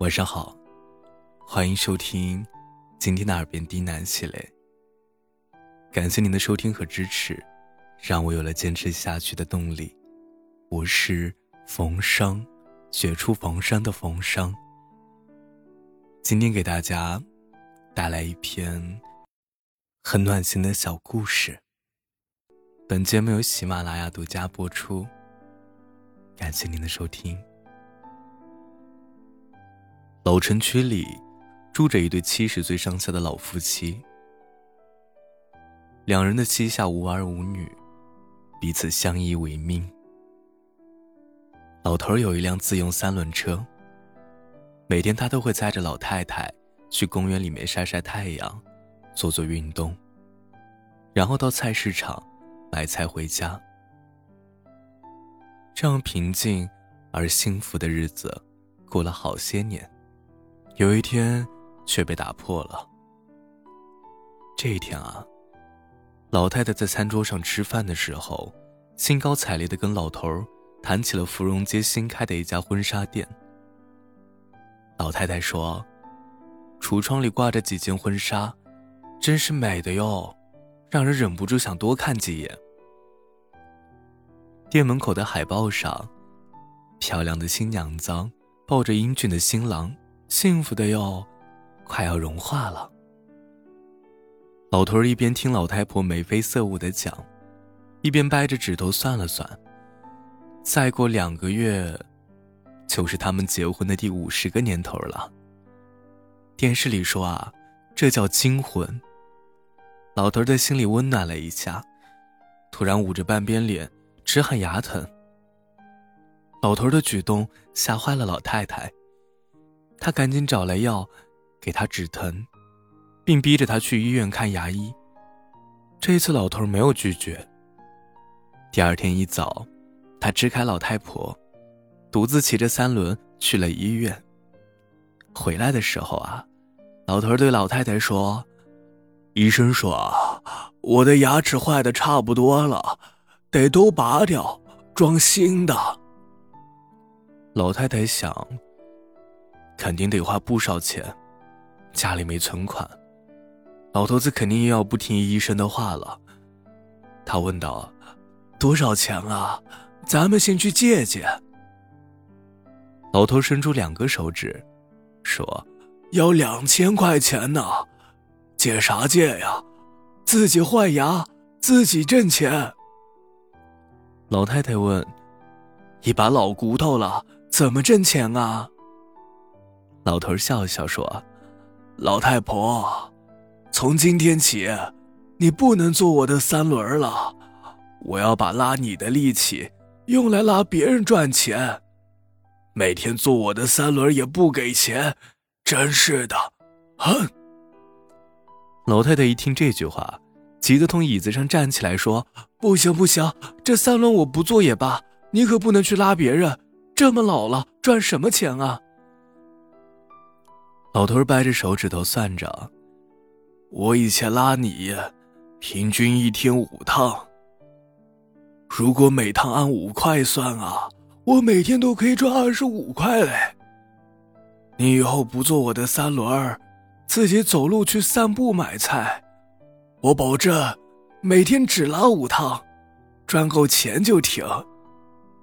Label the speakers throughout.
Speaker 1: 晚上好，欢迎收听今天的耳边低喃系列。感谢您的收听和支持，让我有了坚持下去的动力。我是冯生，雪出逢生的冯生。今天给大家带来一篇很暖心的小故事。本节目由喜马拉雅独家播出，感谢您的收听。老城区里住着一对七十岁上下的老夫妻，两人的膝下无儿无女，彼此相依为命。老头有一辆自用三轮车，每天他都会载着老太太去公园里面晒晒太阳，做做运动，然后到菜市场买菜回家。这样平静而幸福的日子过了好些年。有一天，却被打破了。这一天啊，老太太在餐桌上吃饭的时候，兴高采烈的跟老头儿谈起了芙蓉街新开的一家婚纱店。老太太说：“橱窗里挂着几件婚纱，真是美的哟，让人忍不住想多看几眼。”店门口的海报上，漂亮的新娘子抱着英俊的新郎。幸福的哟，快要融化了。老头儿一边听老太婆眉飞色舞的讲，一边掰着指头算了算。再过两个月，就是他们结婚的第五十个年头了。电视里说啊，这叫金婚。老头儿的心里温暖了一下，突然捂着半边脸，直喊牙疼。老头儿的举动吓坏了老太太。他赶紧找来药，给他止疼，并逼着他去医院看牙医。这一次，老头没有拒绝。第二天一早，他支开老太婆，独自骑着三轮去了医院。回来的时候啊，老头对老太太说：“医生说，我的牙齿坏的差不多了，得都拔掉，装新的。”老太太想。肯定得花不少钱，家里没存款，老头子肯定又要不听医生的话了。他问道：“多少钱啊？咱们先去借借。”老头伸出两个手指，说：“要两千块钱呢，借啥借呀？自己换牙，自己挣钱。”老太太问：“一把老骨头了，怎么挣钱啊？”老头笑笑说：“老太婆，从今天起，你不能坐我的三轮了。我要把拉你的力气用来拉别人赚钱。每天坐我的三轮也不给钱，真是的！”哼。老太太一听这句话，急得从椅子上站起来说：“不行不行，这三轮我不坐也罢，你可不能去拉别人。这么老了，赚什么钱啊？”老头掰着手指头算着：“我以前拉你，平均一天五趟。如果每趟按五块算啊，我每天都可以赚二十五块嘞。你以后不坐我的三轮自己走路去散步买菜，我保证每天只拉五趟，赚够钱就停。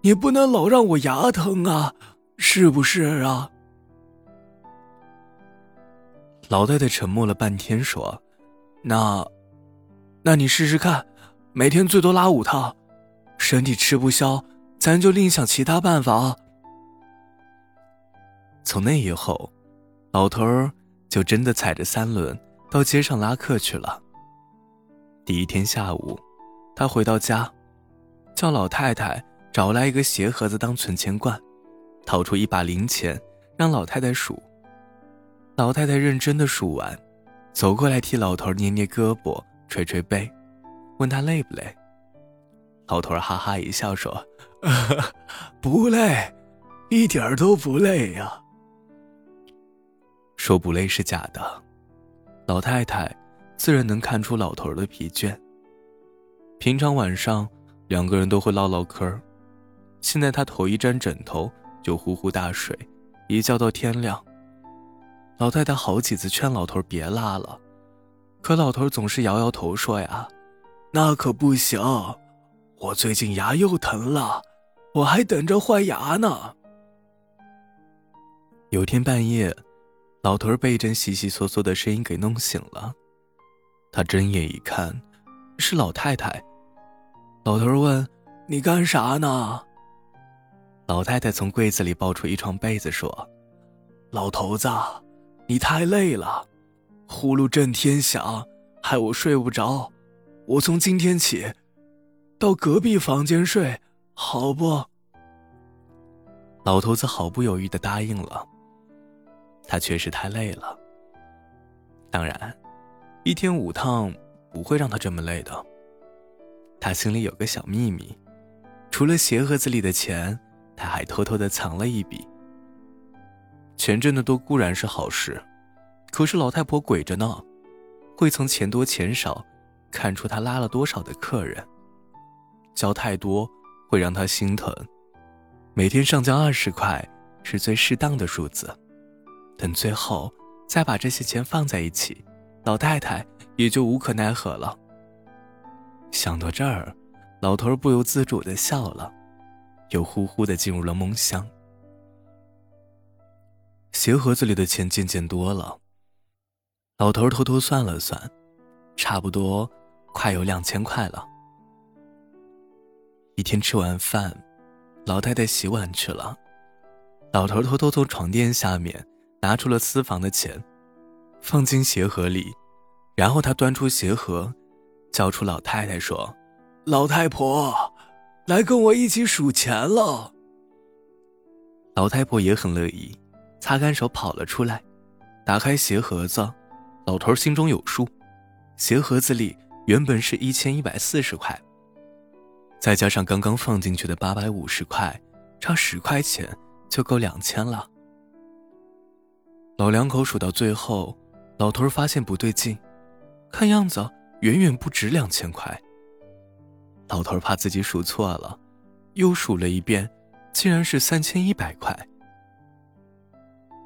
Speaker 1: 你不能老让我牙疼啊，是不是啊？”老太太沉默了半天，说：“那，那你试试看，每天最多拉五趟，身体吃不消，咱就另想其他办法啊。”从那以后，老头儿就真的踩着三轮到街上拉客去了。第一天下午，他回到家，叫老太太找来一个鞋盒子当存钱罐，掏出一把零钱让老太太数。老太太认真的数完，走过来替老头捏捏胳膊、捶捶背，问他累不累。老头哈哈一笑说：“ 不累，一点都不累呀。”说不累是假的，老太太自然能看出老头的疲倦。平常晚上两个人都会唠唠嗑，现在他头一沾枕头就呼呼大睡，一觉到天亮。老太太好几次劝老头别拉了，可老头总是摇摇头说：“呀，那可不行，我最近牙又疼了，我还等着换牙呢。”有天半夜，老头被一阵悉悉嗦嗦的声音给弄醒了。他睁眼一看，是老太太。老头问：“你干啥呢？”老太太从柜子里抱出一床被子说：“老头子，你太累了，呼噜震天响，害我睡不着。我从今天起，到隔壁房间睡，好不？”老头子毫不犹豫的答应了。他确实太累了。当然，一天五趟不会让他这么累的。他心里有个小秘密，除了鞋盒子里的钱，他还偷偷的藏了一笔。钱挣得多固然是好事，可是老太婆鬼着呢，会从钱多钱少看出她拉了多少的客人。交太多会让她心疼，每天上交二十块是最适当的数字。等最后再把这些钱放在一起，老太太也就无可奈何了。想到这儿，老头不由自主的笑了，又呼呼的进入了梦乡。鞋盒子里的钱渐渐多了，老头偷偷算了算，差不多快有两千块了。一天吃完饭，老太太洗碗去了，老头偷偷从床垫下面。拿出了私房的钱，放进鞋盒里，然后他端出鞋盒，叫出老太太说：“老太婆，来跟我一起数钱了。”老太婆也很乐意，擦干手跑了出来，打开鞋盒子，老头心中有数，鞋盒子里原本是一千一百四十块，再加上刚刚放进去的八百五十块，差十块钱就够两千了。老两口数到最后，老头发现不对劲，看样子远远不止两千块。老头怕自己数错了，又数了一遍，竟然是三千一百块。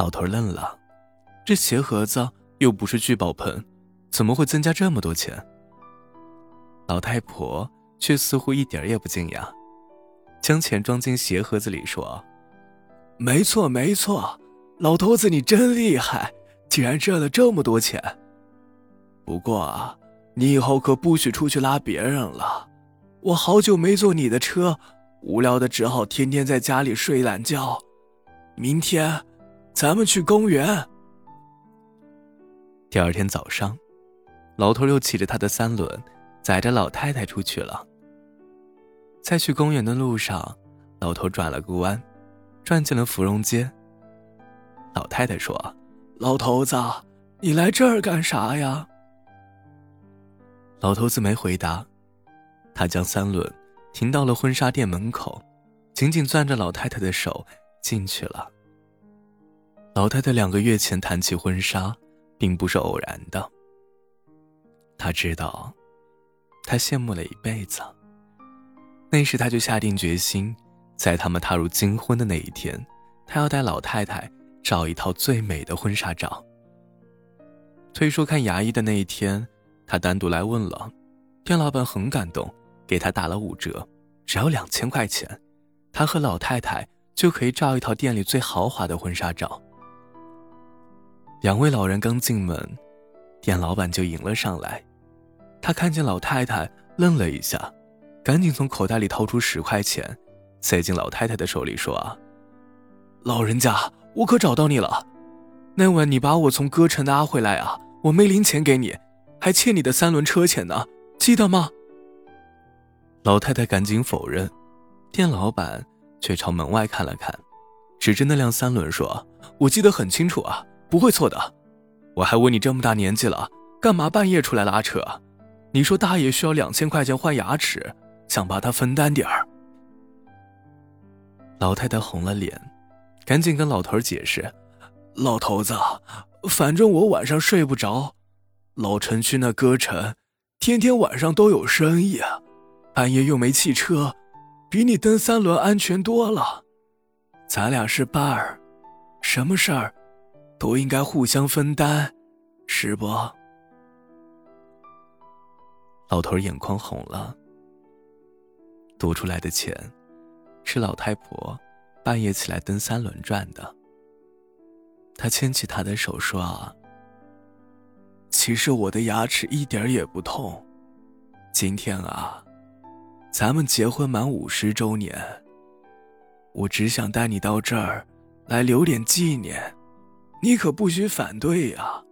Speaker 1: 老头愣了，这鞋盒子又不是聚宝盆，怎么会增加这么多钱？老太婆却似乎一点也不惊讶，将钱装进鞋盒子里说：“没错，没错。”老头子，你真厉害，竟然赚了这么多钱。不过啊，你以后可不许出去拉别人了。我好久没坐你的车，无聊的只好天天在家里睡懒觉。明天，咱们去公园。第二天早上，老头又骑着他的三轮，载着老太太出去了。在去公园的路上，老头转了个弯，转进了芙蓉街。老太太说：“老头子，你来这儿干啥呀？”老头子没回答，他将三轮停到了婚纱店门口，紧紧攥着老太太的手进去了。老太太两个月前谈起婚纱，并不是偶然的。他知道，他羡慕了一辈子。那时他就下定决心，在他们踏入金婚的那一天，他要带老太太。照一套最美的婚纱照。退说看牙医的那一天，他单独来问了，店老板很感动，给他打了五折，只要两千块钱，他和老太太就可以照一套店里最豪华的婚纱照。两位老人刚进门，店老板就迎了上来，他看见老太太愣了一下，赶紧从口袋里掏出十块钱，塞进老太太的手里说：“啊，老人家。”我可找到你了，那晚你把我从歌城拉回来啊，我没零钱给你，还欠你的三轮车钱呢，记得吗？老太太赶紧否认，店老板却朝门外看了看，指着那辆三轮说：“我记得很清楚啊，不会错的。我还问你这么大年纪了，干嘛半夜出来拉扯？你说大爷需要两千块钱换牙齿，想把他分担点儿。”老太太红了脸。赶紧跟老头解释：“老头子，反正我晚上睡不着。老城区那歌城，天天晚上都有生意，半夜又没汽车，比你蹬三轮安全多了。咱俩是伴儿，什么事儿都应该互相分担，是不？老头眼眶红了。多出来的钱，是老太婆半夜起来蹬三轮赚的。他牵起她的手说：“啊，其实我的牙齿一点也不痛。今天啊，咱们结婚满五十周年，我只想带你到这儿来留点纪念，你可不许反对呀。”